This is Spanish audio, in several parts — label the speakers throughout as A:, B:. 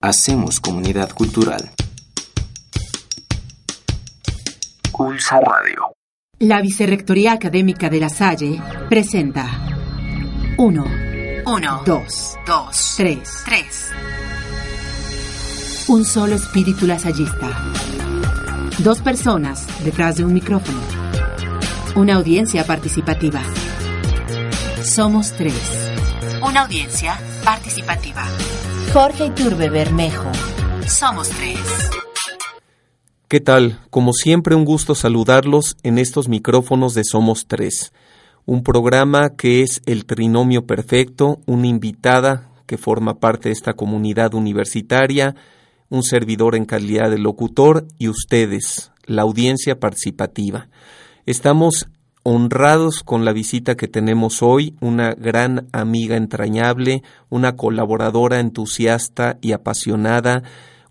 A: Hacemos comunidad cultural.
B: Pulso Radio.
C: La Vicerrectoría Académica de La Salle presenta 1,
D: 1,
C: 2,
D: 2,
C: 3.
D: 3.
C: Un solo espíritu lasallista. Dos personas detrás de un micrófono. Una audiencia participativa. Somos tres.
D: Una audiencia participativa.
C: Jorge Iturbe Bermejo.
D: Somos tres.
E: ¿Qué tal? Como siempre, un gusto saludarlos en estos micrófonos de Somos Tres, un programa que es el trinomio perfecto, una invitada que forma parte de esta comunidad universitaria, un servidor en calidad de locutor y ustedes, la audiencia participativa. Estamos honrados con la visita que tenemos hoy, una gran amiga entrañable, una colaboradora entusiasta y apasionada,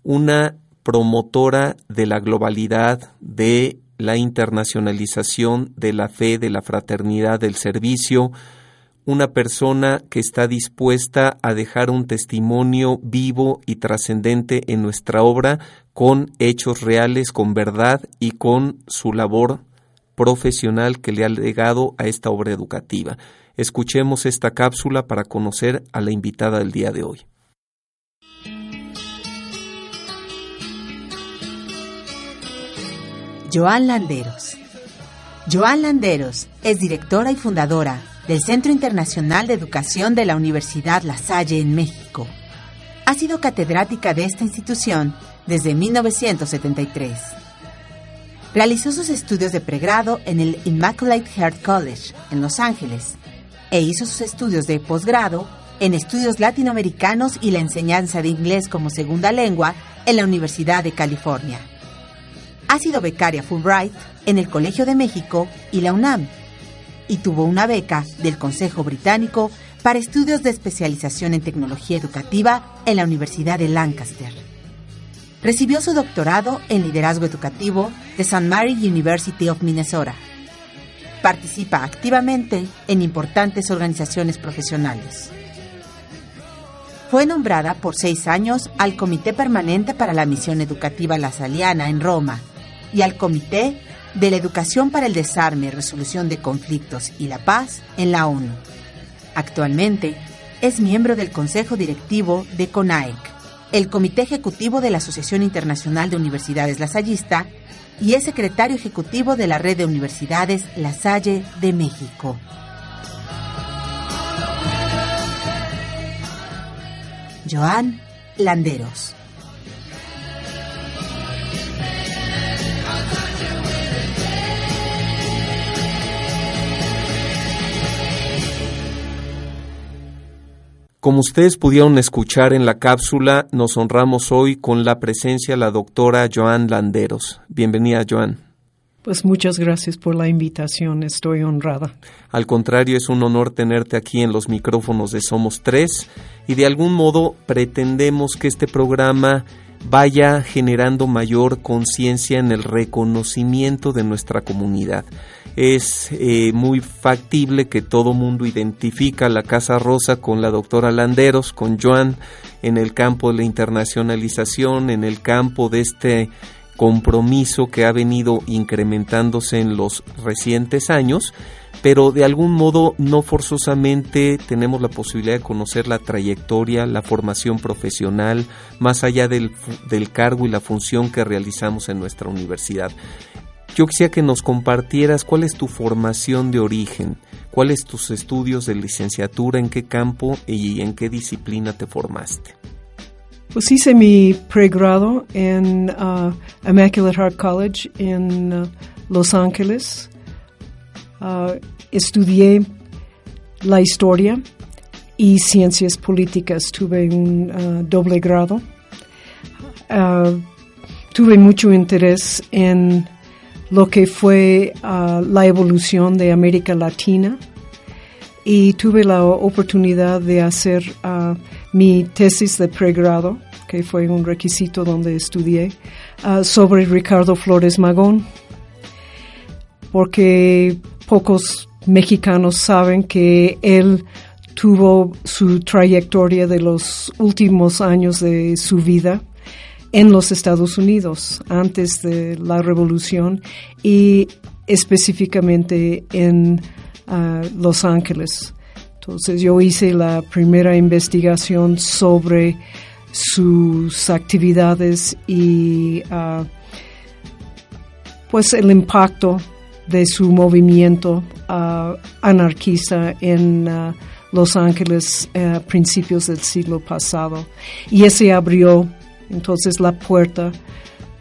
E: una promotora de la globalidad, de la internacionalización, de la fe, de la fraternidad, del servicio, una persona que está dispuesta a dejar un testimonio vivo y trascendente en nuestra obra con hechos reales, con verdad y con su labor profesional que le ha legado a esta obra educativa. Escuchemos esta cápsula para conocer a la invitada del día de hoy.
C: Joan Landeros. Joan Landeros es directora y fundadora del Centro Internacional de Educación de la Universidad La Salle en México. Ha sido catedrática de esta institución desde 1973. Realizó sus estudios de pregrado en el Immaculate Heart College en Los Ángeles e hizo sus estudios de posgrado en estudios latinoamericanos y la enseñanza de inglés como segunda lengua en la Universidad de California. Ha sido becaria Fulbright en el Colegio de México y la UNAM y tuvo una beca del Consejo Británico para estudios de especialización en tecnología educativa en la Universidad de Lancaster. Recibió su doctorado en liderazgo educativo de St. Mary University of Minnesota. Participa activamente en importantes organizaciones profesionales. Fue nombrada por seis años al Comité Permanente para la Misión Educativa La Saliana en Roma y al Comité de la Educación para el Desarme, Resolución de Conflictos y la Paz en la ONU. Actualmente es miembro del Consejo Directivo de CONAEC, el Comité Ejecutivo de la Asociación Internacional de Universidades Lasallista y es secretario ejecutivo de la Red de Universidades La Salle de México. Joan Landeros.
E: Como ustedes pudieron escuchar en la cápsula, nos honramos hoy con la presencia de la doctora Joan Landeros. Bienvenida, Joan.
F: Pues muchas gracias por la invitación, estoy honrada.
E: Al contrario, es un honor tenerte aquí en los micrófonos de Somos Tres y de algún modo pretendemos que este programa vaya generando mayor conciencia en el reconocimiento de nuestra comunidad. Es eh, muy factible que todo mundo identifica la Casa Rosa con la doctora Landeros, con Joan, en el campo de la internacionalización, en el campo de este compromiso que ha venido incrementándose en los recientes años, pero de algún modo no forzosamente tenemos la posibilidad de conocer la trayectoria, la formación profesional, más allá del, del cargo y la función que realizamos en nuestra universidad. Yo quisiera que nos compartieras cuál es tu formación de origen, cuáles tus estudios de licenciatura, en qué campo y en qué disciplina te formaste.
F: Pues hice mi pregrado en uh, Immaculate Heart College en uh, Los Ángeles. Uh, estudié la historia y ciencias políticas. Tuve un doble grado. tuve mucho interés en lo que fue la evolución de América Latina. Y tuve la oportunidad de hacer uh, mi tesis de pregrado, que fue un requisito donde estudié, uh, sobre Ricardo Flores Magón, porque pocos mexicanos saben que él tuvo su trayectoria de los últimos años de su vida en los Estados Unidos antes de la revolución y específicamente en ah, Los Ángeles. Entonces yo hice la primera investigación sobre sus actividades y ah, pues el impacto de su movimiento ah, anarquista en Los Ángeles a principios del siglo pasado. Y ese abrió entonces la puerta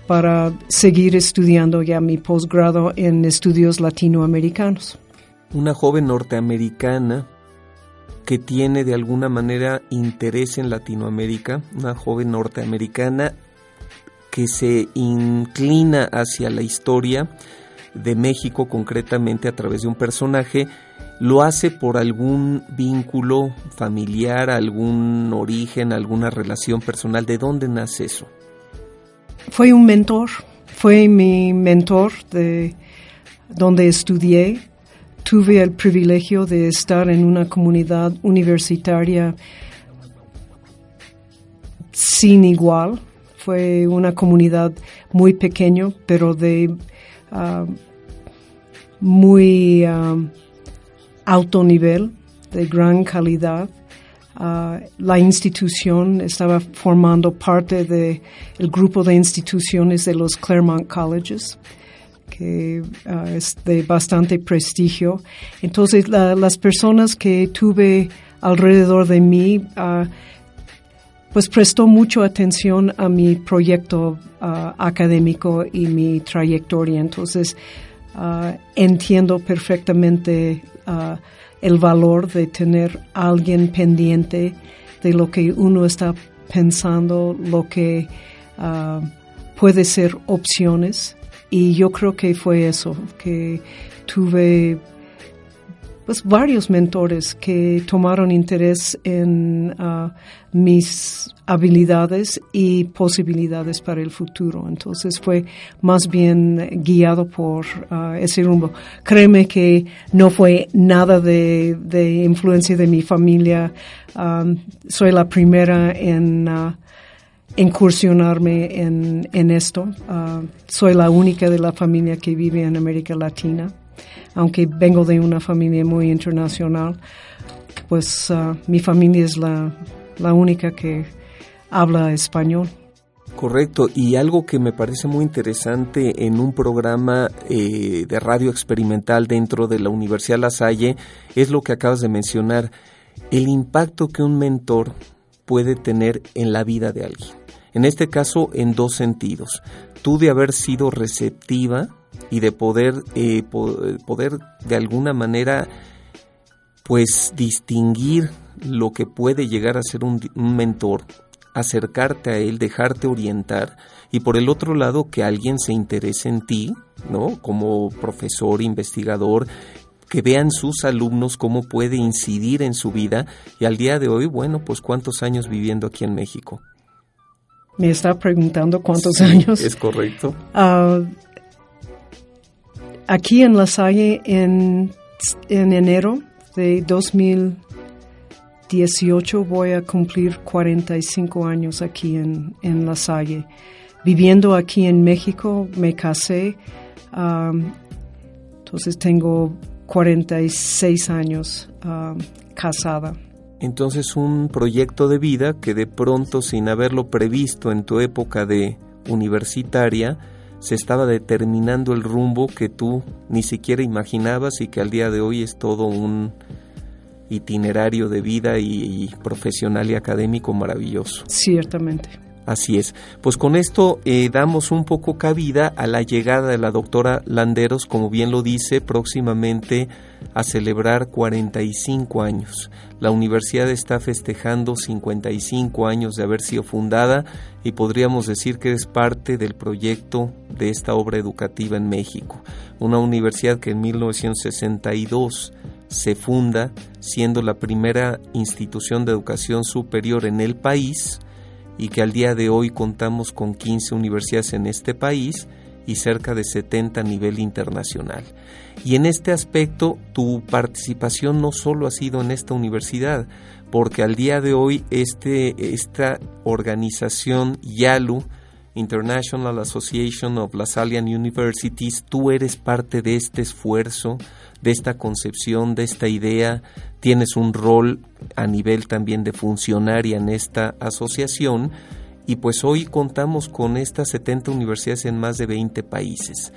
F: para seguir estudiando ya mi posgrado en estudios latinoamericanos.
E: Una joven norteamericana que tiene de alguna manera interés en Latinoamérica, una joven norteamericana que se inclina hacia la historia de México concretamente a través de un personaje, lo hace por algún vínculo familiar, algún origen, alguna relación personal. ¿De dónde nace eso?
F: Fue un mentor, fue mi mentor de donde estudié. Tuve el privilegio de estar en una comunidad universitaria sin igual. Fue una comunidad muy pequeña, pero de ah, muy ah, alto nivel, de gran calidad. Ah, la institución estaba formando parte del grupo de instituciones de los Claremont Colleges, que ah, es de bastante prestigio. Entonces, las personas que tuve alrededor de mí, pues prestó mucha atención a mi proyecto académico y mi trayectoria. Entonces, Ah, entiendo perfectamente el valor de tener alguien pendiente de lo que uno está pensando, lo que ah, puede ser opciones. Y yo creo que fue eso, que tuve pues varios mentores que tomaron interés en uh, mis habilidades y posibilidades para el futuro. Entonces fue más bien guiado por uh, ese rumbo. Créeme que no fue nada de, influencia de mi familia. Soy la primera en uh, incursionarme en, en esto. soy la única de la familia que vive en América Latina aunque vengo de una familia muy internacional, pues uh, mi familia es la, única que habla español.
E: Correcto, y algo que me parece muy interesante en un programa eh, de radio experimental dentro de la Universidad La Salle es lo que acabas de mencionar, el impacto que un mentor puede tener en la vida de alguien. En este caso, en dos sentidos. Tú de haber sido receptiva y de poder, eh, poder de alguna manera pues distinguir lo que puede llegar a ser un, mentor, acercarte a él, dejarte orientar y por el otro lado que alguien se interese en ti, ¿no? Como profesor, investigador, que vean sus alumnos cómo puede incidir en su vida y al día de hoy, bueno, pues cuántos años viviendo aquí en México.
F: Me está preguntando cuántos años.
E: Es correcto.
F: Uh, aquí en La Salle en, enero de 2018 voy a cumplir 45 años aquí en, en La Salle. Viviendo aquí en México me casé, um, entonces tengo 46 años um, casada.
E: Entonces un proyecto de vida que de pronto sin haberlo previsto en tu época de universitaria, se estaba determinando el rumbo que tú ni siquiera imaginabas y que al día de hoy es todo un itinerario de vida y, profesional y académico maravilloso.
F: Ciertamente.
E: Así es. Pues con esto eh, damos un poco cabida a la llegada de la doctora Landeros, como bien lo dice, próximamente a celebrar 45 años. La universidad está festejando 55 años de haber sido fundada y podríamos decir que es parte del proyecto de esta obra educativa en México. Una universidad que en 1962 se funda siendo la primera institución de educación superior en el país y que al día de hoy contamos con 15 universidades en este país y cerca de 70 a nivel internacional. Y en este aspecto tu participación no solo ha sido en esta universidad, porque al día de hoy este, esta organización YALU, International Association of Lasallian Universities, tú eres parte de este esfuerzo, de esta concepción, de esta idea, tienes un rol a nivel también de funcionaria en esta asociación y pues hoy contamos con estas 70 universidades en más de 20 países.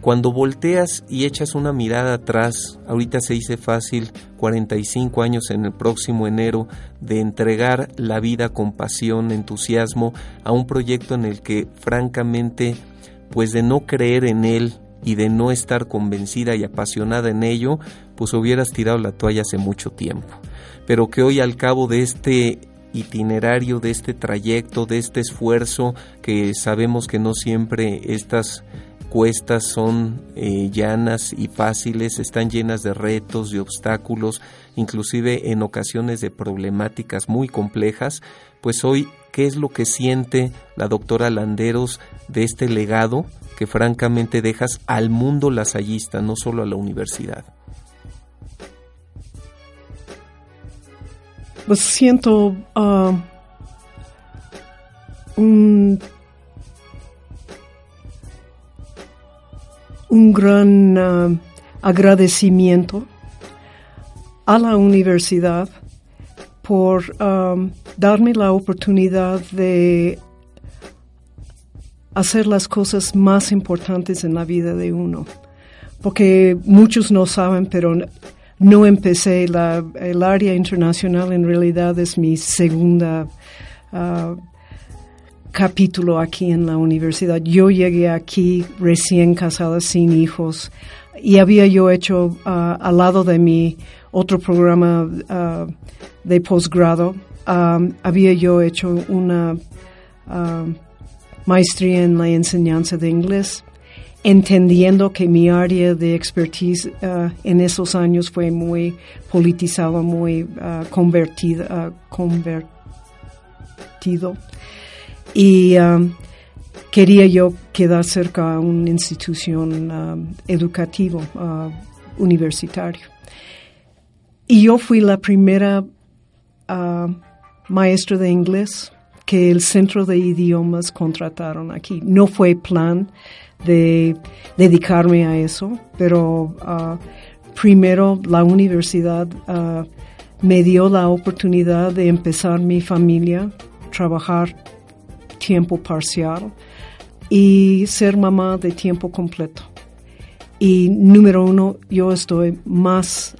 E: Cuando volteas y echas una mirada atrás, ahorita se dice fácil, 45 años en el próximo enero, de entregar la vida con pasión, entusiasmo a un proyecto en el que francamente, pues de no creer en él y de no estar convencida y apasionada en ello, pues hubieras tirado la toalla hace mucho tiempo. Pero que hoy al cabo de este itinerario, de este trayecto, de este esfuerzo, que sabemos que no siempre estas cuestas son eh, llanas y fáciles, están llenas de retos, de obstáculos, inclusive en ocasiones de problemáticas muy complejas, pues hoy, ¿qué es lo que siente la doctora Landeros de este legado que francamente dejas al mundo lasallista, no solo a la universidad?
F: Pues siento uh, un un gran uh, agradecimiento a la universidad por um, darme la oportunidad de hacer las cosas más importantes en la vida de uno. Porque muchos no saben, pero no empecé la, el área internacional en realidad es mi segunda uh, capítulo aquí en la universidad. Yo llegué aquí recién casada, sin hijos, y había yo hecho uh, al lado de mi otro programa uh, de posgrado, había yo hecho una maestría en la enseñanza de inglés, entendiendo que mi área de expertise en esos años fue muy politizada, muy convertida, convertido y um, quería yo quedar cerca a una institución um, educativa uh, universitaria. Y yo fui la primera uh, maestra de inglés que el Centro de Idiomas contrataron aquí. No fue plan de dedicarme a eso, pero uh, primero la universidad uh, me dio la oportunidad de empezar mi familia, trabajar tiempo parcial y ser mamá de tiempo completo. Y número uno, yo estoy más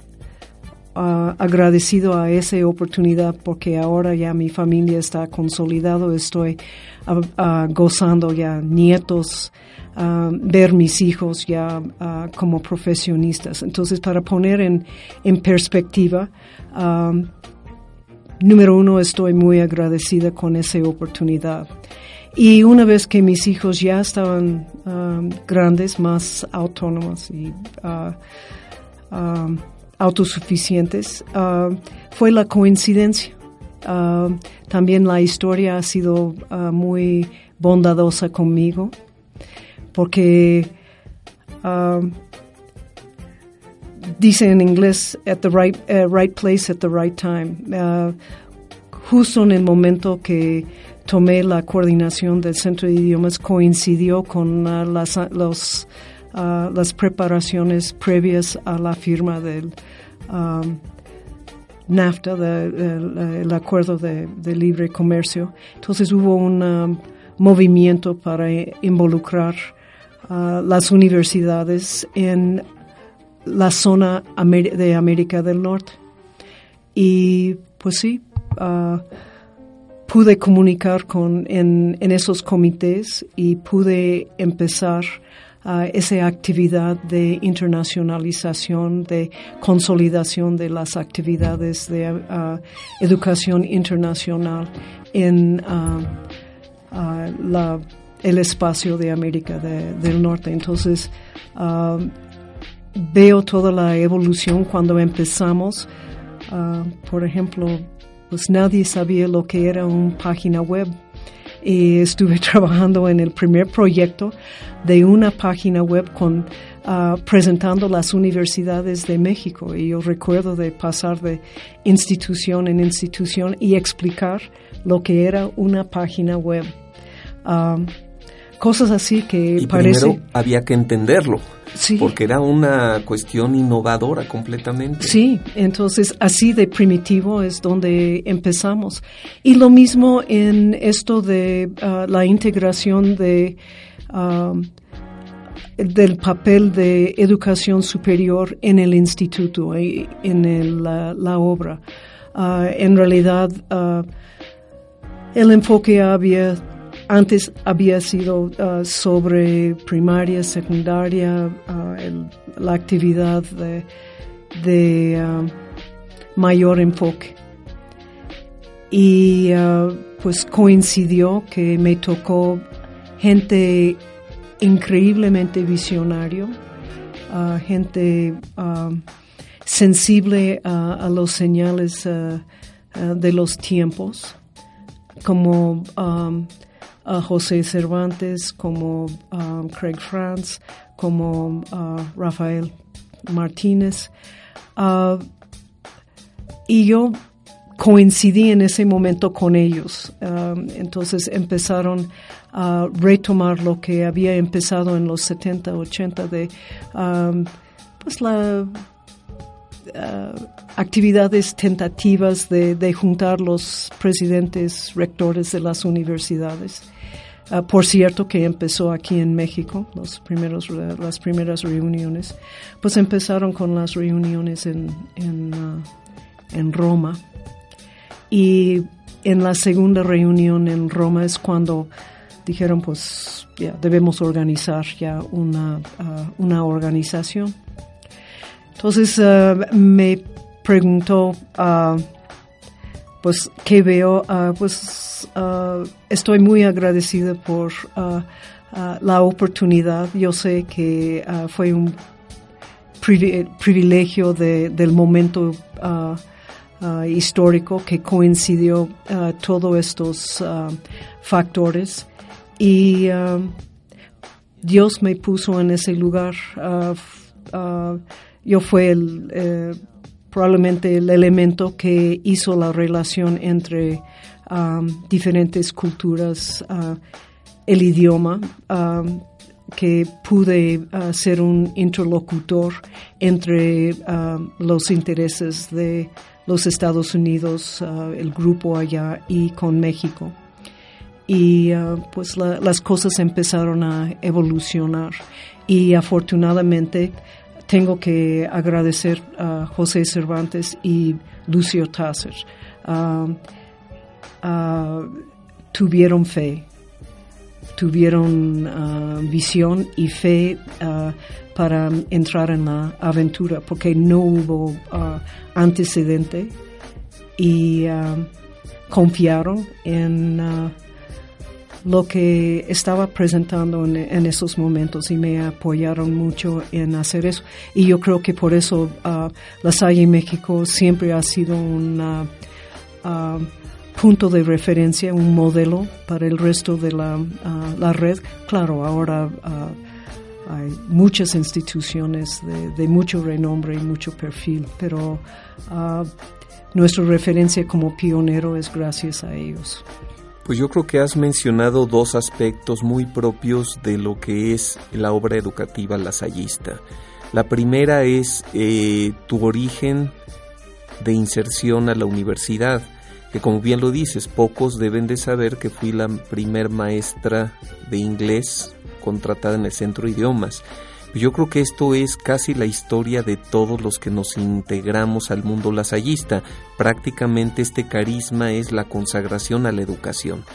F: uh, agradecido a esa oportunidad porque ahora ya mi familia está consolidado, estoy uh, uh, gozando ya nietos, ver mis hijos ya como profesionistas. Entonces, para poner en, en perspectiva, número uno, estoy muy agradecida con esa oportunidad. Y una vez que mis hijos ya estaban grandes, más autónomos y autosuficientes, uh, fue la coincidencia. Uh, también la historia ha sido muy bondadosa conmigo porque dice en inglés at the right, right place at the right time. justo en el momento que tomé la coordinación del Centro de Idiomas coincidió con las, los, uh, las preparaciones previas a la firma del um, NAFTA, el, acuerdo de, libre comercio. Entonces hubo un um, movimiento para involucrar uh, las universidades en la zona de América del Norte. Y pues sí, pude comunicar con, en, esos comités y pude empezar esa actividad de internacionalización, de consolidación de las actividades de uh, educación internacional en uh, la, el espacio de América del Norte. Entonces, veo toda la evolución cuando empezamos. por ejemplo, pues nadie sabía lo que era una página web. Y estuve trabajando en el primer proyecto de una página web con ah, presentando las universidades de México y yo recuerdo de pasar de institución en institución y explicar lo que era una página web. Ah, cosas así que
E: y
F: parece
E: primero había que entenderlo,
F: Sí.
E: porque era una cuestión innovadora completamente.
F: Sí, entonces así de primitivo es donde empezamos. Y lo mismo en esto de ah, la integración de ah, del papel de educación superior en el instituto, en el, la, la obra. Ah, en realidad, el enfoque había antes había sido ah, sobre primaria, secundaria, ah, la actividad de, ah, mayor enfoque. Y pues coincidió que me tocó gente increíblemente visionario, gente sensible a, los señales de los tiempos, como José Cervantes, como Craig France, como Rafael Martínez. Ah, y yo coincidí en ese momento con ellos. Um, entonces empezaron a retomar lo que había empezado en los 70, 80 de um, pues ah, actividades tentativas de juntar los presidentes rectores de las universidades. Ah, por cierto, que empezó aquí en México, los primeros, las primeras reuniones, pues empezaron con las reuniones en, ah, en Roma. Y en la segunda reunión en Roma es cuando dijeron, pues ya debemos organizar ya una, ah, una organización. Entonces me preguntó, pues, ¿qué veo? Ah, pues ah, estoy muy agradecida por ah, la oportunidad. Yo sé que fue un privi- privilegio de- del momento histórico que coincidió todos estos factores y Dios me puso en ese lugar. yo fui el, eh, probablemente el elemento que hizo la relación entre ah, diferentes culturas, ah, el idioma, ah, que pude ah, ser un interlocutor entre ah, los intereses de los Estados Unidos, ah, el grupo allá y con México. Y pues la- las cosas empezaron a evolucionar. Y afortunadamente tengo que agradecer a José Cervantes y Lucio Tasser. Ah, ah, tuvieron fe, tuvieron ah, visión y fe para entrar en la aventura porque no hubo antecedente y confiaron en lo que estaba presentando en, esos momentos y me apoyaron mucho en hacer eso. Y yo creo que por eso ah, La Salle México siempre ha sido un ah, punto de referencia, un modelo para el resto de la, ah, la red. Claro, ahora ah, hay muchas instituciones de, de mucho renombre y mucho perfil, pero nuestra referencia como pionero es gracias a ellos.
E: Pues yo creo que has mencionado dos aspectos muy propios de lo que es la obra educativa lasallista. La primera es eh, tu origen de inserción a la universidad, que como bien lo dices, pocos deben de saber que fui la primer maestra de inglés contratada en el Centro de Idiomas. Yo creo que esto es casi la historia de todos los que nos integramos al mundo lasallista. Prácticamente este carisma es la consagración a la educación.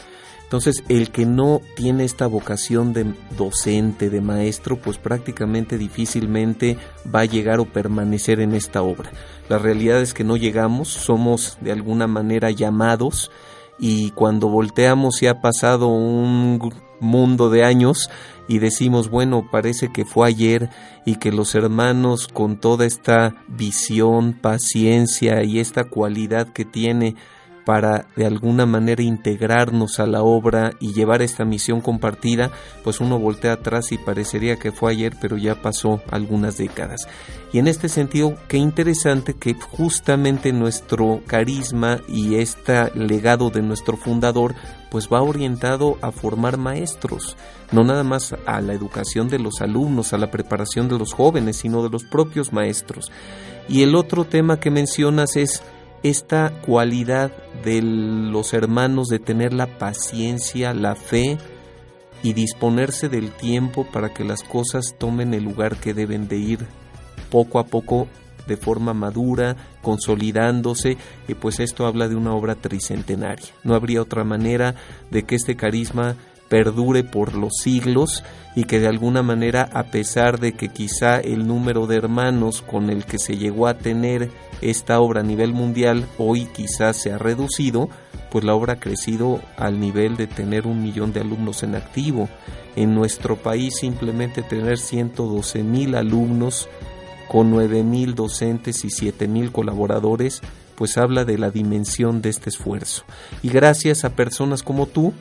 E: Entonces, el que no tiene esta vocación de docente, de maestro, pues prácticamente difícilmente va a llegar o permanecer en esta obra. La realidad es que no llegamos, somos de alguna manera llamados y cuando volteamos y ha pasado un mundo de años y decimos, bueno, parece que fue ayer y que los hermanos con toda esta visión, paciencia y esta cualidad que tiene para de alguna manera integrarnos a la obra y llevar esta misión compartida, pues uno voltea atrás y parecería que fue ayer, pero ya pasó algunas décadas. Y en este sentido, qué interesante que justamente nuestro carisma y este legado de nuestro fundador, pues va orientado a formar maestros, no nada más a la educación de los alumnos, a la preparación de los jóvenes, sino de los propios maestros. Y el otro tema que mencionas es esta cualidad de los hermanos de tener la paciencia, la fe y disponerse del tiempo para que las cosas tomen el lugar que deben de ir poco a poco de forma madura, consolidándose, y pues esto habla de una obra tricentenaria. No habría otra manera de que este carisma perdure por los siglos y que de alguna manera, a pesar de que quizá el número de hermanos con el que se llegó a tener esta obra a nivel mundial hoy quizás se ha reducido, pues la obra ha crecido al nivel de tener un millón de alumnos en activo. En nuestro país simplemente tener 112 mil alumnos con 9 mil docentes y 7 mil colaboradores, pues habla de la dimensión de este esfuerzo. Y gracias a personas como tú,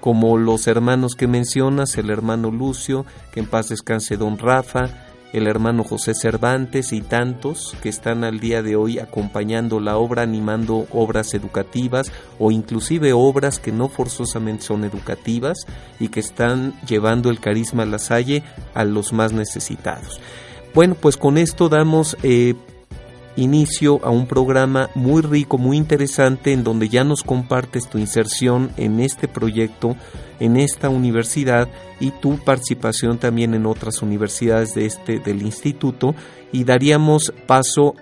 E: como los hermanos que mencionas, el hermano Lucio, que en paz descanse don Rafa, el hermano José Cervantes y tantos que están al día de hoy acompañando la obra, animando obras educativas o inclusive obras que no forzosamente son educativas y que están llevando el carisma La Salle a los más necesitados. Bueno, pues con esto damos eh, inicio a un programa muy rico, muy interesante, en donde ya nos compartes tu inserción en este proyecto, en esta universidad y tu participación también en otras universidades de este del instituto. Y daríamos paso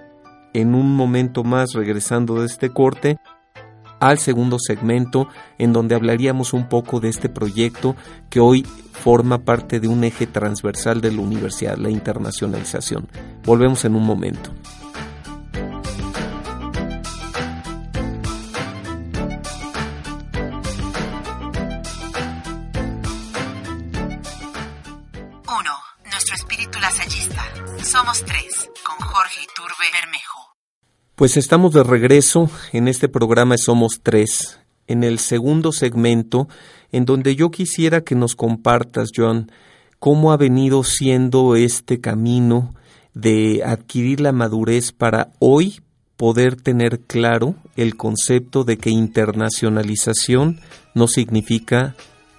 E: en un momento más regresando de este corte al segundo segmento en donde hablaríamos un poco de este proyecto que hoy forma parte de un eje transversal de la universidad, la internacionalización. Volvemos en un momento.
D: Somos tres, con Jorge Iturbe Bermejo.
E: Pues estamos de regreso en este programa Somos tres, en el segundo segmento, en donde yo quisiera que nos compartas, John, cómo ha venido siendo este camino de adquirir la madurez para hoy poder tener claro el concepto de que internacionalización no significa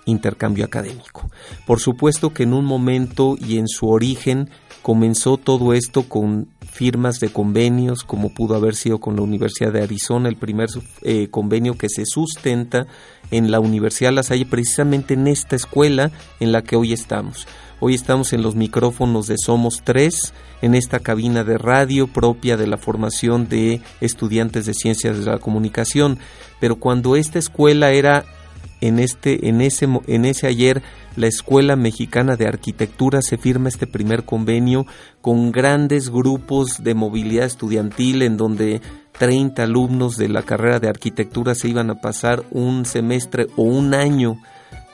E: intercambio académico. Por supuesto que en un momento y en su origen comenzó todo esto con firmas de convenios, como pudo haber sido con la Universidad de Arizona, el primer eh, convenio que se sustenta en la Universidad La Salle, precisamente en esta escuela en la que hoy estamos. Hoy estamos en los micrófonos de Somos Tres, en esta cabina de radio propia de la formación de estudiantes de ciencias de la comunicación. Pero cuando esta escuela era en este, en ese, en ese ayer la Escuela Mexicana de Arquitectura se firma este primer convenio con grandes grupos de movilidad estudiantil en donde 30 alumnos de la carrera de arquitectura se iban a pasar un semestre o un año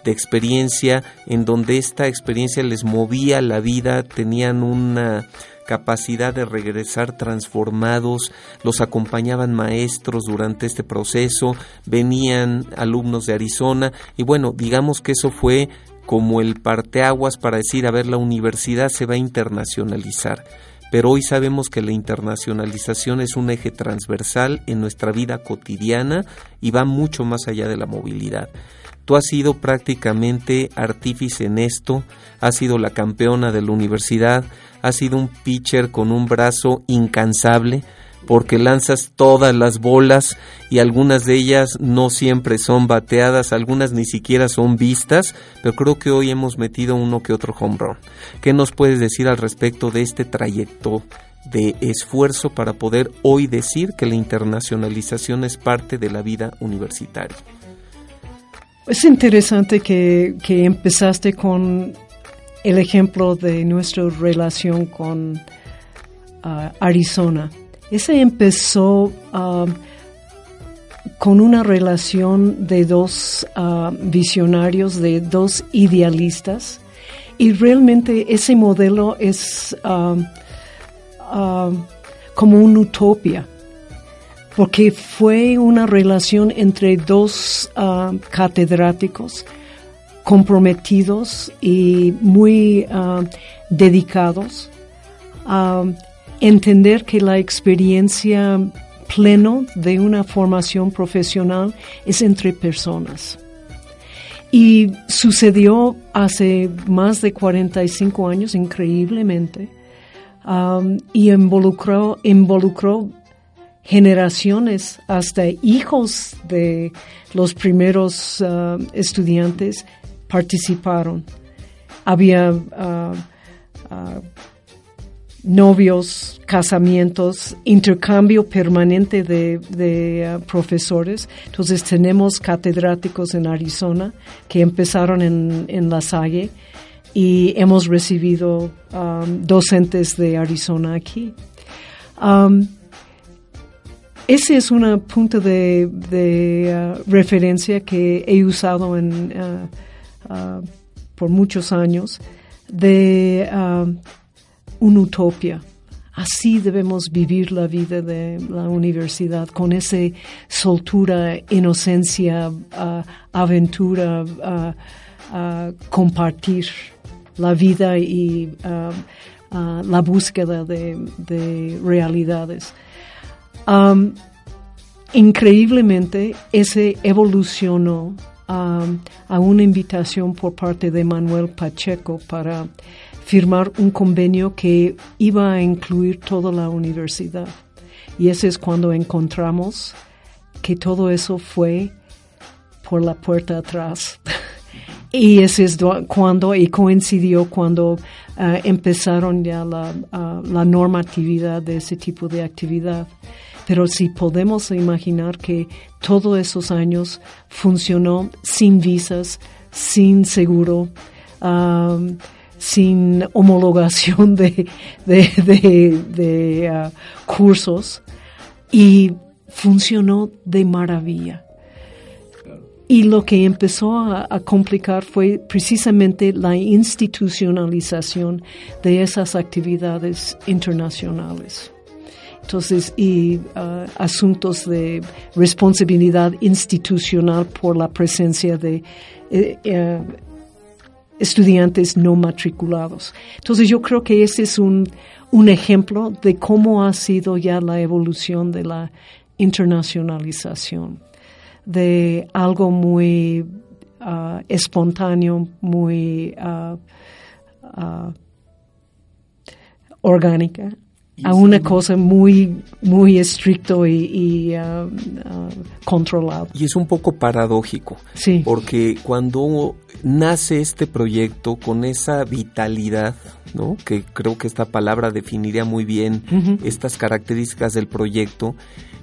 E: de experiencia en donde esta experiencia les movía la vida, tenían una capacidad de regresar transformados, los acompañaban maestros durante este proceso, venían alumnos de Arizona y bueno, digamos que eso fue como el parteaguas para decir, a ver, la universidad se va a internacionalizar. Pero hoy sabemos que la internacionalización es un eje transversal en nuestra vida cotidiana y va mucho más allá de la movilidad. Tú has sido prácticamente artífice en esto, has sido la campeona de la universidad, has sido un pitcher con un brazo incansable, porque lanzas todas las bolas y algunas de ellas no siempre son bateadas, algunas ni siquiera son vistas, pero creo que hoy hemos metido uno que otro home run. ¿Qué nos puedes decir al respecto de este trayecto de esfuerzo para poder hoy decir que la internacionalización es parte de la vida universitaria?
F: Es interesante que, empezaste con el ejemplo de nuestra relación con ah, Arizona. Ese empezó um, con una relación de dos uh, visionarios, de dos idealistas, y realmente ese modelo es um, um, como una utopia, porque fue una relación entre dos catedráticos comprometidos y muy dedicados. A entender que la experiencia pleno de una formación profesional es entre personas. Y sucedió hace más de 45 años, increíblemente, um, y involucró, involucró generaciones, hasta hijos de los primeros uh, estudiantes participaron. Había uh, uh, novios, casamientos, intercambio permanente de, uh, profesores. Entonces tenemos catedráticos en Arizona que empezaron en, La Salle y hemos recibido um, docentes de Arizona aquí. Um, ese es un punto de, uh, referencia que he usado en, uh, por muchos años de una utopia. Así debemos vivir la vida de la universidad, con esa soltura, inocencia, ah, aventura, ah, ah, compartir la vida y la búsqueda de, realidades. increíblemente, ese evolucionó a una invitación por parte de Manuel Pacheco para firmar un convenio que iba a incluir toda la universidad. Y ese es cuando encontramos que todo eso fue por la puerta atrás. y ese es cuando, y coincidió cuando eh, empezaron ya la, uh, la normatividad de ese tipo de actividad. Pero si podemos imaginar que todos esos años funcionó sin visas, sin seguro, um, sin homologación de, de, uh, cursos y funcionó de maravilla. Y lo que empezó a, complicar fue precisamente la institucionalización de esas actividades internacionales. Entonces, y uh, asuntos de responsabilidad institucional por la presencia de eh, eh, estudiantes no matriculados. Entonces yo creo que ese es un, ejemplo de cómo ha sido ya la evolución de la internacionalización, de algo muy uh, espontáneo, muy uh, uh, orgánica, a una cosa muy, muy estricto y, uh, uh, controlado.
E: Y es un poco paradójico,
F: sí.
E: porque cuando nace este proyecto con esa vitalidad, ¿no? que creo que esta palabra definiría muy bien estas características del proyecto,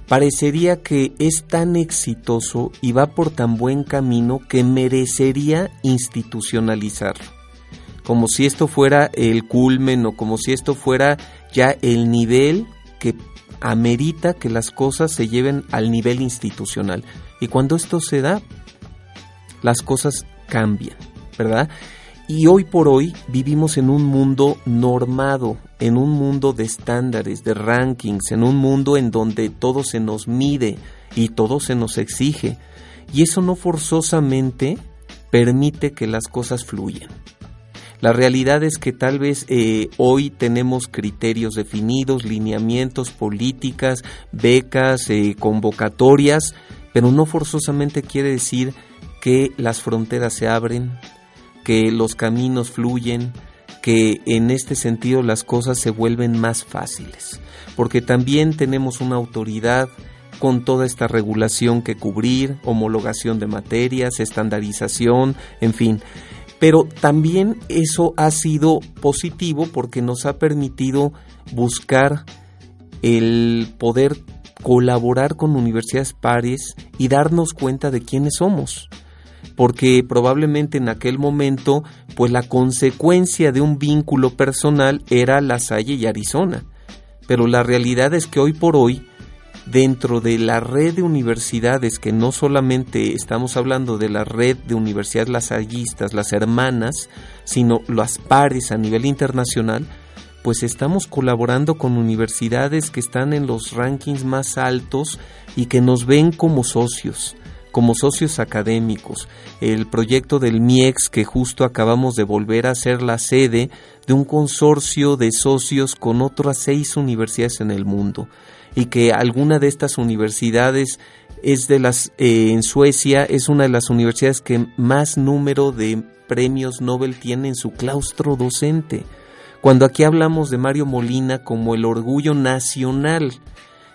E: parecería que es tan exitoso y va por tan buen camino que merecería institucionalizarlo como si esto fuera el culmen o como si esto fuera ya el nivel que amerita que las cosas se lleven al nivel institucional. Y cuando esto se da, las cosas cambian, ¿verdad? Y hoy por hoy vivimos en un mundo normado, en un mundo de estándares, de rankings, en un mundo en donde todo se nos mide y todo se nos exige. Y eso no forzosamente permite que las cosas fluyan. La realidad es que tal vez eh, hoy tenemos criterios definidos, lineamientos, políticas, becas, eh, convocatorias, pero no forzosamente quiere decir que las fronteras se abren, que los caminos fluyen, que en este sentido las cosas se vuelven más fáciles, porque también tenemos una autoridad con toda esta regulación que cubrir, homologación de materias, estandarización, en fin pero también eso ha sido positivo porque nos ha permitido buscar el poder colaborar con universidades pares y darnos cuenta de quiénes somos. Porque probablemente en aquel momento, pues la consecuencia de un vínculo personal era La Salle y Arizona. Pero la realidad es que hoy por hoy dentro de la red de universidades, que no solamente estamos hablando de la red de universidades lasallistas, las hermanas, sino las pares a nivel internacional, pues estamos colaborando con universidades que están en los rankings más altos y que nos ven como socios como socios académicos. El proyecto del MIEX que justo acabamos de volver a ser la sede de un consorcio de socios con otras seis universidades en el mundo y que alguna de estas universidades es de las eh, en Suecia es una de las universidades que más número de premios Nobel tiene en su claustro docente. Cuando aquí hablamos de Mario Molina como el orgullo nacional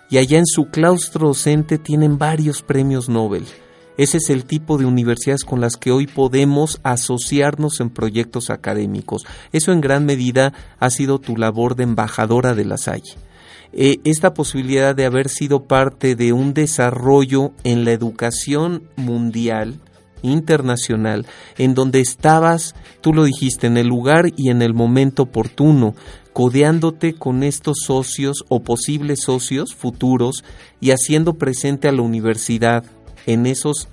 E: y allá en su claustro docente tienen varios premios Nobel. Ese es el tipo de universidades con las que hoy podemos asociarnos en proyectos académicos. Eso en gran medida ha sido tu labor de embajadora de la Salle. Eh, esta posibilidad de haber sido parte de un desarrollo en la educación mundial, internacional, en donde estabas, tú lo dijiste, en el lugar y en el momento oportuno, codeándote con estos socios o posibles socios futuros y haciendo presente a la universidad en esos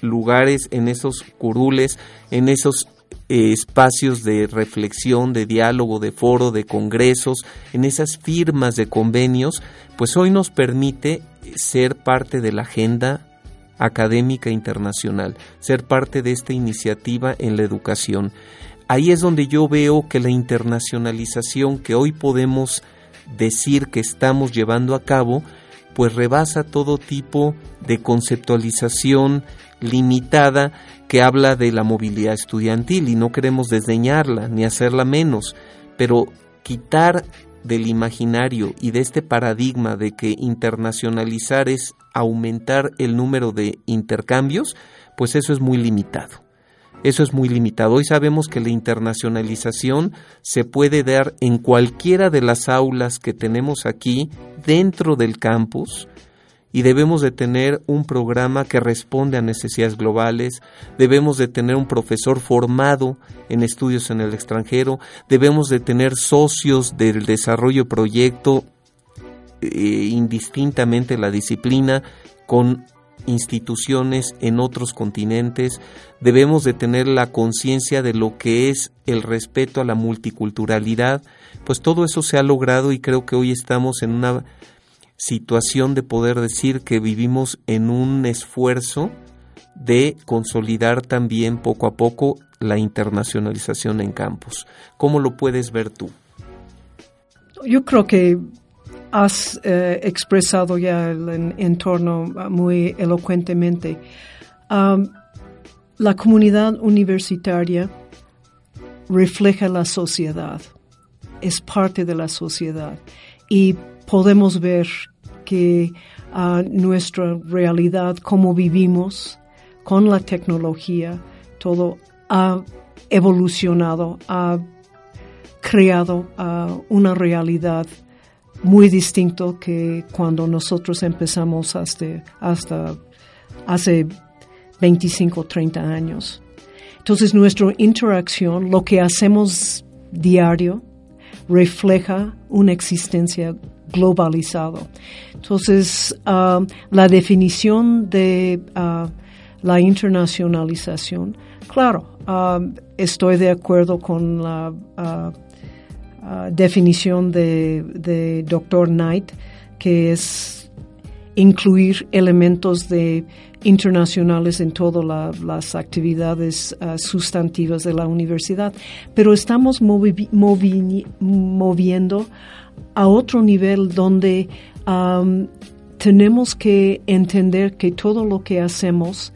E: lugares, en esos curules, en esos espacios de reflexión, de diálogo, de foro, de congresos, en esas firmas de convenios, pues hoy nos permite ser parte de la agenda académica internacional, ser parte de esta iniciativa en la educación. Ahí es donde yo veo que la internacionalización que hoy podemos decir que estamos llevando a cabo, pues rebasa todo tipo de conceptualización limitada que habla de la movilidad estudiantil y no queremos desdeñarla ni hacerla menos, pero quitar del imaginario y de este paradigma de que internacionalizar es aumentar el número de intercambios, pues eso es muy limitado. Eso es muy limitado. Hoy sabemos que la internacionalización se puede dar en cualquiera de las aulas que tenemos aquí dentro del campus y debemos de tener un programa que responde a necesidades globales, debemos de tener un profesor formado en estudios en el extranjero, debemos de tener socios del desarrollo proyecto eh, indistintamente la disciplina con instituciones en otros continentes, debemos de tener la conciencia de lo que es el respeto a la multiculturalidad, pues todo eso se ha logrado y creo que hoy estamos en una situación de poder decir que vivimos en un esfuerzo de consolidar también poco a poco la internacionalización en campos. ¿Cómo lo puedes ver tú?
F: Yo creo que has eh, expresado ya el entorno muy elocuentemente. la comunidad universitaria refleja la sociedad, es parte de la sociedad y podemos ver que ah, nuestra realidad, cómo vivimos con la tecnología, todo ha evolucionado, ha creado ah, una realidad muy distinto que cuando nosotros empezamos hasta, hasta hace 25 o 30 años. Entonces nuestra interacción, lo que hacemos diario, refleja una existencia globalizada. Entonces, ah, la definición de uh, la internacionalización, claro, uh, estoy de acuerdo con la Ah, definición de, de Dr. Knight, que es incluir elementos de internacionales en todas las actividades sustantivas de la universidad, pero estamos moviendo a otro nivel donde tenemos que entender que todo lo que hacemos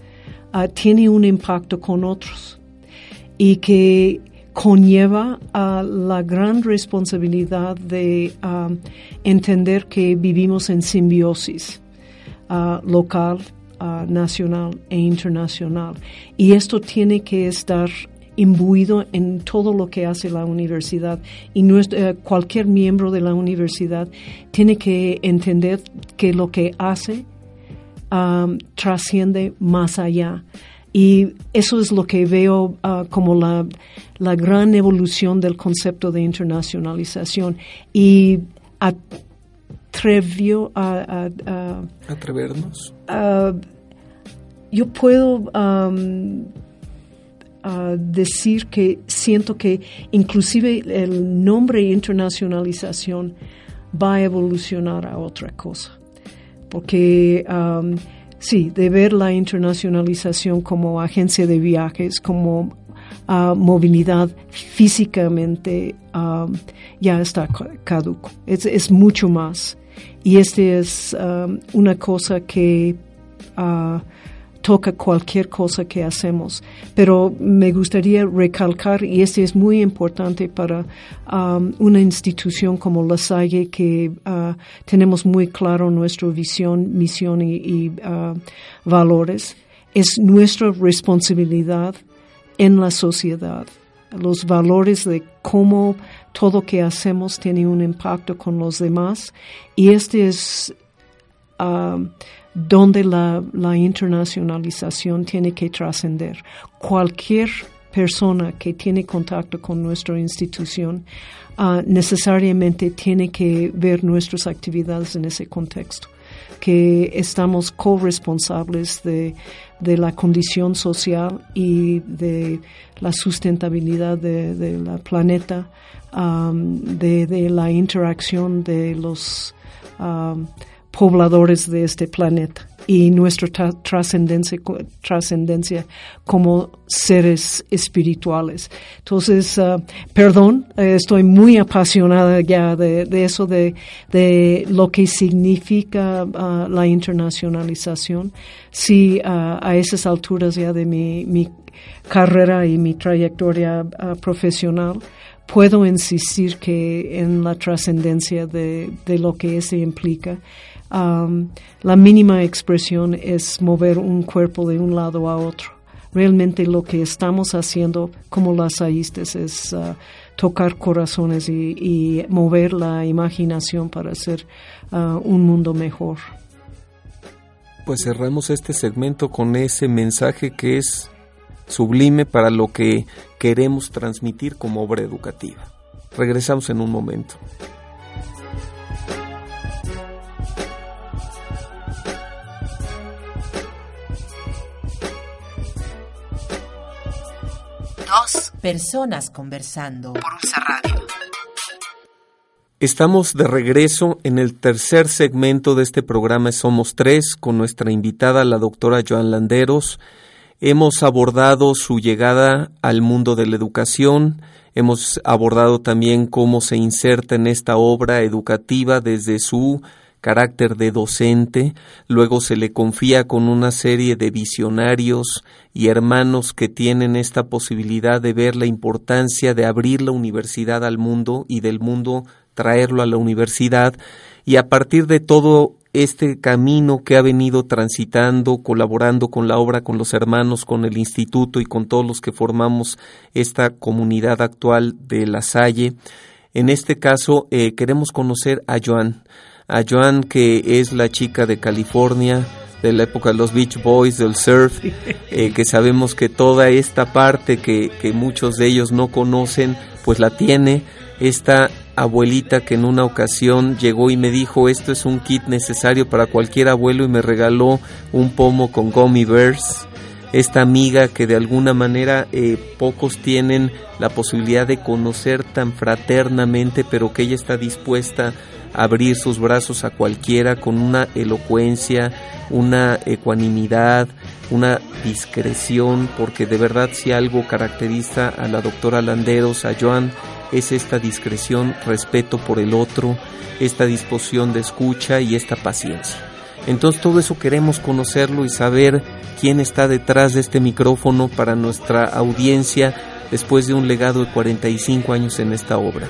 F: ah, tiene un impacto con otros y que conlleva a la gran responsabilidad de um, entender que vivimos en simbiosis uh, local, uh, nacional e internacional. Y esto tiene que estar imbuido en todo lo que hace la universidad y uh, cualquier miembro de la universidad tiene que entender que lo que hace um, trasciende más allá y eso es lo que veo ah, como la, la, gran evolución del concepto de internacionalización. Y atrevió a...
E: Atrevernos.
F: yo puedo ah, decir que siento que inclusive el nombre internacionalización va a evolucionar a otra cosa. Porque sí, de ver la internacionalización como agencia de viajes, como uh, movilidad físicamente um, ya está caduco. Es, mucho más. Y este es um, una cosa que uh, toca cualquier cosa que hacemos. Pero me gustaría recalcar, y este es muy importante para um, una institución como La Salle, que uh, tenemos muy claro nuestra visión, misión y, uh, valores, es nuestra responsabilidad en la sociedad. Los valores de cómo todo que hacemos tiene un impacto con los demás y este es ah, donde la, internacionalización tiene que trascender. Cualquier persona que tiene contacto con nuestra institución ah, necesariamente tiene que ver nuestras actividades en ese contexto que estamos corresponsables de, de la condición social y de la sustentabilidad de, de la planeta, um, de, de, la interacción de los um, pobladores de este planeta y nuestra trascendencia, trascendencia como seres espirituales. Entonces, uh, perdón, eh, estoy muy apasionada ya de, eso, de, de, lo que significa uh, la internacionalización. Si uh, a esas alturas ya de mi, mi carrera y mi trayectoria profesional, puedo insistir que en la trascendencia de, de lo que eso implica la mínima expresión es mover un cuerpo de un lado a otro. Realmente lo que estamos haciendo como las aístes es uh, tocar corazones y, mover la imaginación para hacer uh, un mundo mejor.
E: Pues cerramos este segmento con ese mensaje que es sublime para lo que queremos transmitir como obra educativa. Regresamos en un momento.
C: Personas conversando por Ulsa Radio.
E: Estamos de regreso en el tercer segmento de este programa Somos Tres con nuestra invitada, la doctora Joan Landeros. Hemos abordado su llegada al mundo de la educación, hemos abordado también cómo se inserta en esta obra educativa desde su carácter de docente, luego se le confía con una serie de visionarios y hermanos que tienen esta posibilidad de ver la importancia de abrir la universidad al mundo y del mundo traerlo a la universidad y a partir de todo este camino que ha venido transitando, colaborando con la obra, con los hermanos, con el instituto y con todos los que formamos esta comunidad actual de La Salle. En este caso eh, queremos conocer a Joan a Joan, que es la chica de California, de la época de los Beach Boys, del surf, eh, que sabemos que toda esta parte que, que muchos de ellos no conocen, pues la tiene. Esta abuelita que en una ocasión llegó y me dijo esto es un kit necesario para cualquier abuelo y me regaló un pomo con gummy bears. Esta amiga que de alguna manera eh, pocos tienen la posibilidad de conocer tan fraternamente pero que ella está dispuesta abrir sus brazos a cualquiera con una elocuencia, una ecuanimidad, una discreción, porque de verdad si algo caracteriza a la doctora Landeros, a Joan, es esta discreción, respeto por el otro, esta disposición de escucha y esta paciencia. Entonces todo eso queremos conocerlo y saber quién está detrás de este micrófono para nuestra audiencia después de un legado de 45 años en esta obra.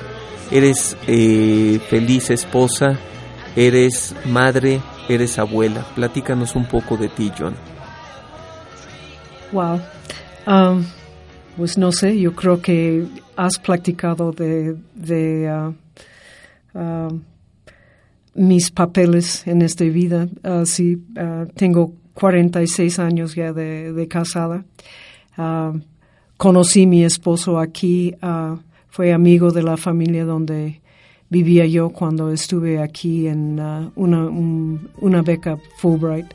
E: Eres eh, feliz esposa, eres madre, eres abuela. Platícanos un poco de ti, John.
F: Wow. Um, pues no sé, yo creo que has platicado de, uh, uh, mis papeles en esta vida. Uh, sí, tengo 46 años ya de, de casada. conocí a mi esposo aquí fue amigo de la familia donde vivía yo cuando estuve aquí en uh, una, beca Fulbright.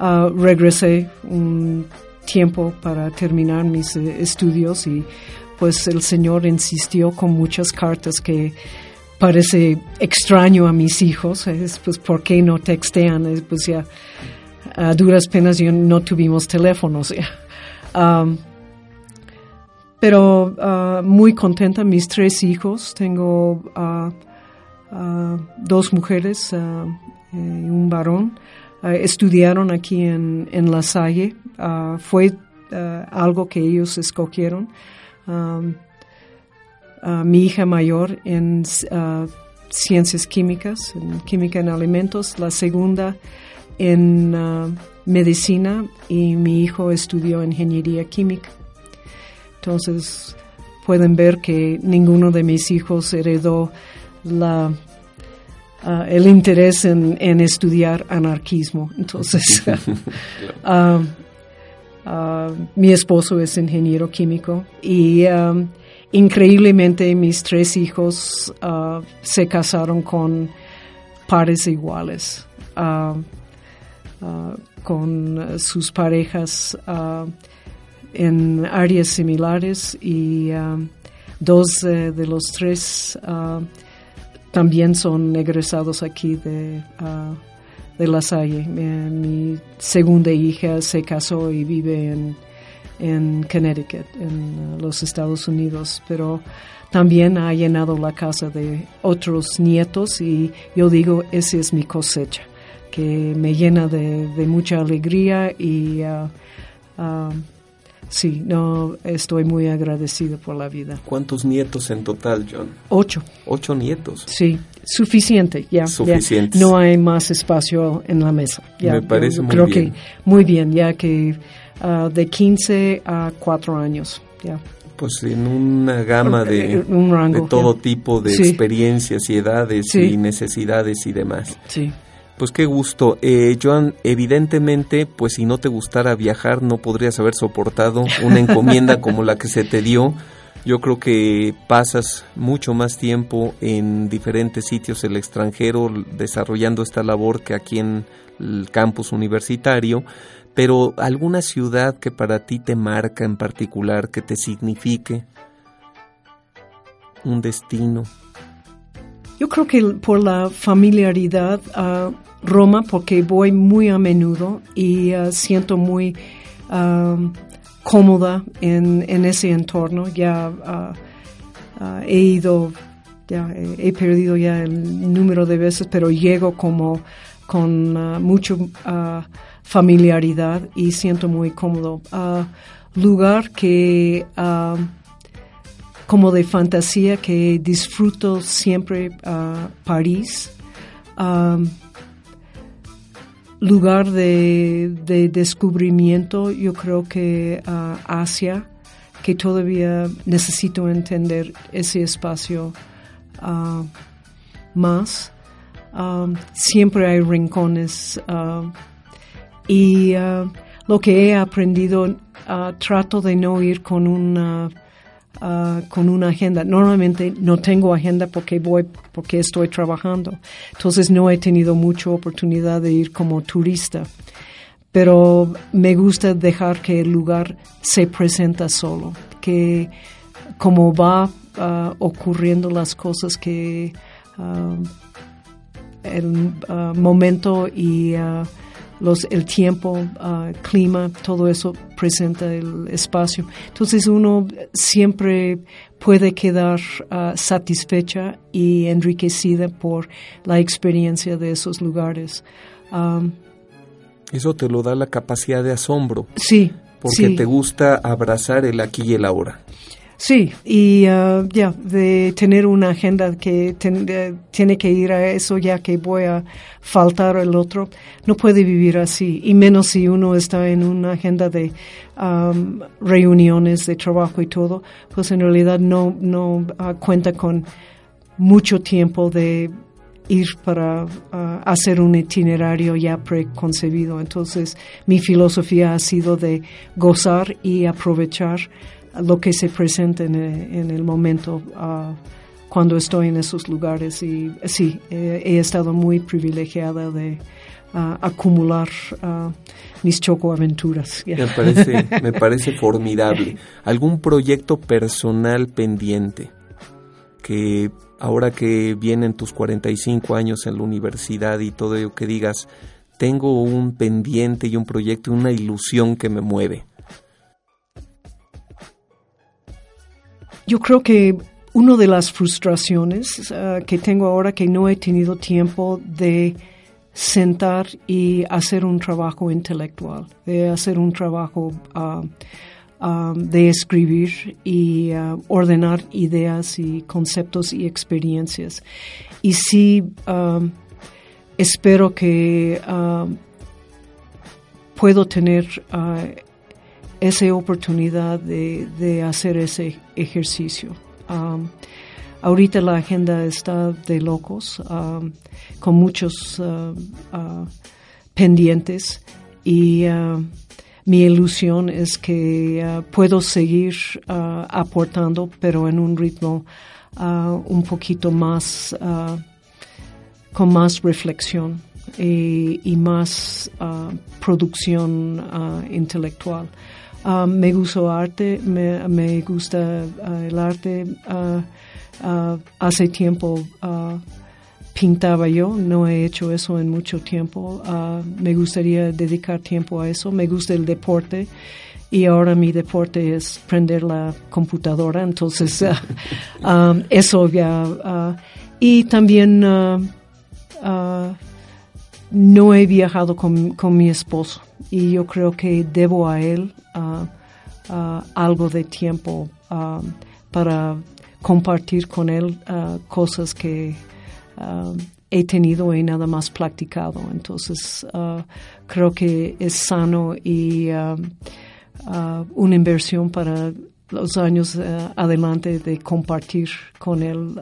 F: Uh, regresé un tiempo para terminar mis eh, estudios y pues el Señor insistió con muchas cartas que parece extraño a mis hijos, es, pues ¿por qué no textean? pues ya a duras penas yo no tuvimos teléfonos. Um, pero uh, muy contenta, mis tres hijos, tengo uh, dos mujeres y un varón, estudiaron aquí en, en La Salle, fue algo que ellos escogieron. Mi hija mayor en ciencias químicas, en química en alimentos, la segunda en medicina. Y mi hijo estudió ingeniería química. Entonces pueden ver que ninguno de mis hijos heredó la, uh, el interés en, estudiar anarquismo. Entonces, uh, mi esposo es ingeniero químico y um, increíblemente mis tres hijos se casaron con pares iguales. Uh, con sus parejas uh, en áreas similares y uh, dos de los tres también son egresados aquí de, de La Salle. Mi, segunda hija se casó y vive en, en Connecticut, en los Estados Unidos, pero también ha llenado la casa de otros nietos y yo digo, esa es mi cosecha que me llena de, mucha alegría y uh, uh, sí, no estoy muy agradecido por la vida.
E: ¿Cuántos nietos en total, John?
F: Ocho.
E: Ocho nietos.
F: Sí, suficiente, ya. Suficiente. No hay más espacio en la mesa.
E: Ya, me parece muy
F: creo
E: bien.
F: que muy bien, ya que uh, de 15 a 4 años, ya.
E: Pues en una gama de,
F: eh, de
E: todo tipo de experiencias y edades y necesidades y demás.
F: Sí.
E: Pues qué gusto. Eh, Joan, evidentemente, pues si no te gustara viajar, no podrías haber soportado una encomienda como la que se te dio. Yo creo que pasas mucho más tiempo en diferentes sitios del extranjero desarrollando esta labor que aquí en el campus universitario, pero alguna ciudad que para ti te marca en particular, que te signifique un destino.
F: Yo creo que por la familiaridad uh, Roma porque voy muy a menudo y uh, siento muy uh, cómoda en, en, ese entorno. Ya uh, he ido, ya he, perdido ya el número de veces, pero llego como con mucha familiaridad y siento muy cómodo. lugar que como de fantasía que disfruto siempre París lugar de, descubrimiento, yo creo que uh, Asia, que todavía necesito entender ese espacio uh, más. Um, siempre hay rincones y lo que he aprendido, trato de no ir con una Ah, con una agenda. Normalmente no tengo agenda porque voy, porque estoy trabajando. Entonces no he tenido mucha oportunidad de ir como turista. Pero me gusta dejar que el lugar se presenta solo, que como va ah, ocurriendo las cosas que ah, el momento y los, el tiempo, uh, clima, todo eso presenta el espacio. Entonces uno siempre puede quedar uh, satisfecha y enriquecida por la experiencia de esos lugares. Um,
E: eso te lo da la capacidad de asombro.
F: Sí.
E: Porque te gusta abrazar el aquí y el ahora.
F: Sí, y uh, ya, de tener una agenda que tiene que ir a eso ya que voy a faltar el otro, no puede vivir así, y menos si uno está en una agenda de um, reuniones de trabajo y todo, pues en realidad no, no uh, cuenta con mucho tiempo de ir para uh, hacer un itinerario ya preconcebido. Entonces, mi filosofía ha sido de gozar y aprovechar lo que se presenta en el, momento ah, cuando estoy en esos lugares. Y sí, he estado muy privilegiada de acumular mis chocoaventuras.
E: Me, parece, me parece formidable. ¿Algún proyecto personal pendiente que ahora que vienen tus 45 años en la universidad y todo ello que digas, tengo un pendiente y un proyecto y una ilusión que me mueve?
F: Yo creo que una de las frustraciones ah, que tengo ahora que no he tenido tiempo de sentar y hacer un trabajo intelectual, de hacer un trabajo ah, ah, de escribir y ordenar ideas y conceptos y experiencias. Y sí, espero que puedo tener esa oportunidad de, hacer ese ejercicio. Ahorita la agenda está de locos, con muchos uh, pendientes y mi ilusión es que puedo seguir aportando, pero en un ritmo un poquito más, con más reflexión y más producción intelectual. Ah, me gusta arte, me, me gusta ah, el arte. Ah, hace tiempo pintaba yo, no he hecho eso en mucho tiempo. me gustaría dedicar tiempo a eso. Me gusta el deporte y ahora mi deporte es prender la computadora, entonces eso ya. y también no he viajado con, con mi esposo y yo creo que debo a él algo de tiempo para compartir con él cosas que he tenido y nada más practicado. Entonces, creo que es sano y una inversión para los años adelante de compartir con él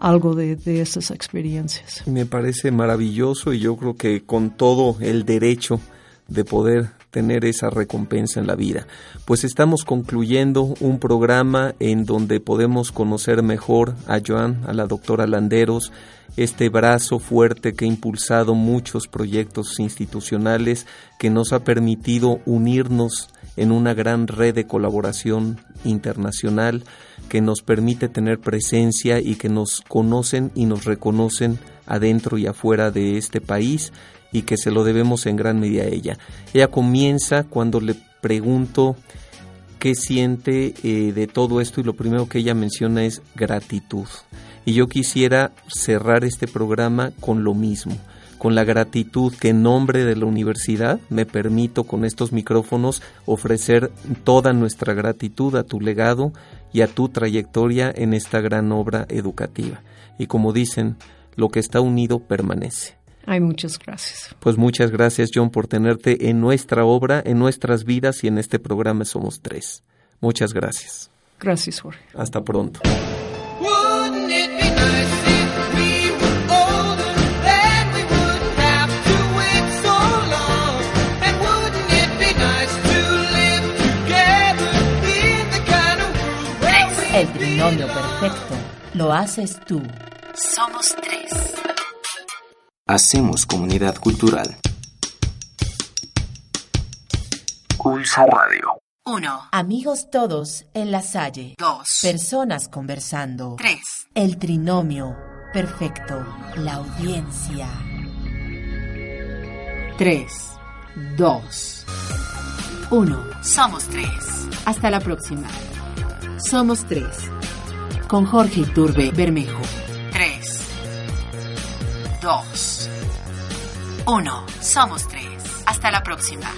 F: algo de, de, esas experiencias.
E: Me parece maravilloso y yo creo que con todo el derecho de poder tener esa recompensa en la vida. Pues estamos concluyendo un programa en donde podemos conocer mejor a Joan, a la doctora Landeros, este brazo fuerte que ha impulsado muchos proyectos institucionales que nos ha permitido unirnos en una gran red de colaboración internacional que nos permite tener presencia y que nos conocen y nos reconocen adentro y afuera de este país y que se lo debemos en gran medida a ella. Ella comienza cuando le pregunto qué siente eh, de todo esto y lo primero que ella menciona es gratitud. Y yo quisiera cerrar este programa con lo mismo, con la gratitud que en nombre de la universidad me permito con estos micrófonos ofrecer toda nuestra gratitud a tu legado y a tu trayectoria en esta gran obra educativa. Y como dicen, lo que está unido permanece.
F: Ay, muchas gracias.
E: Pues muchas gracias, John, por tenerte en nuestra obra, en nuestras vidas y en este programa Somos Tres. Muchas gracias.
F: Gracias, Jorge.
E: Hasta pronto.
C: El trinomio perfecto lo haces tú. Somos tres.
A: Hacemos comunidad cultural.
B: Pulso Radio.
C: 1. Amigos todos en la Salle.
D: 2.
C: Personas conversando.
D: 3.
C: El trinomio perfecto. La audiencia. 3. 2. 1.
D: Somos tres.
C: Hasta la próxima. Somos tres. Con Jorge Iturbe Bermejo.
D: 3. 2. 1. Somos tres. Hasta la próxima.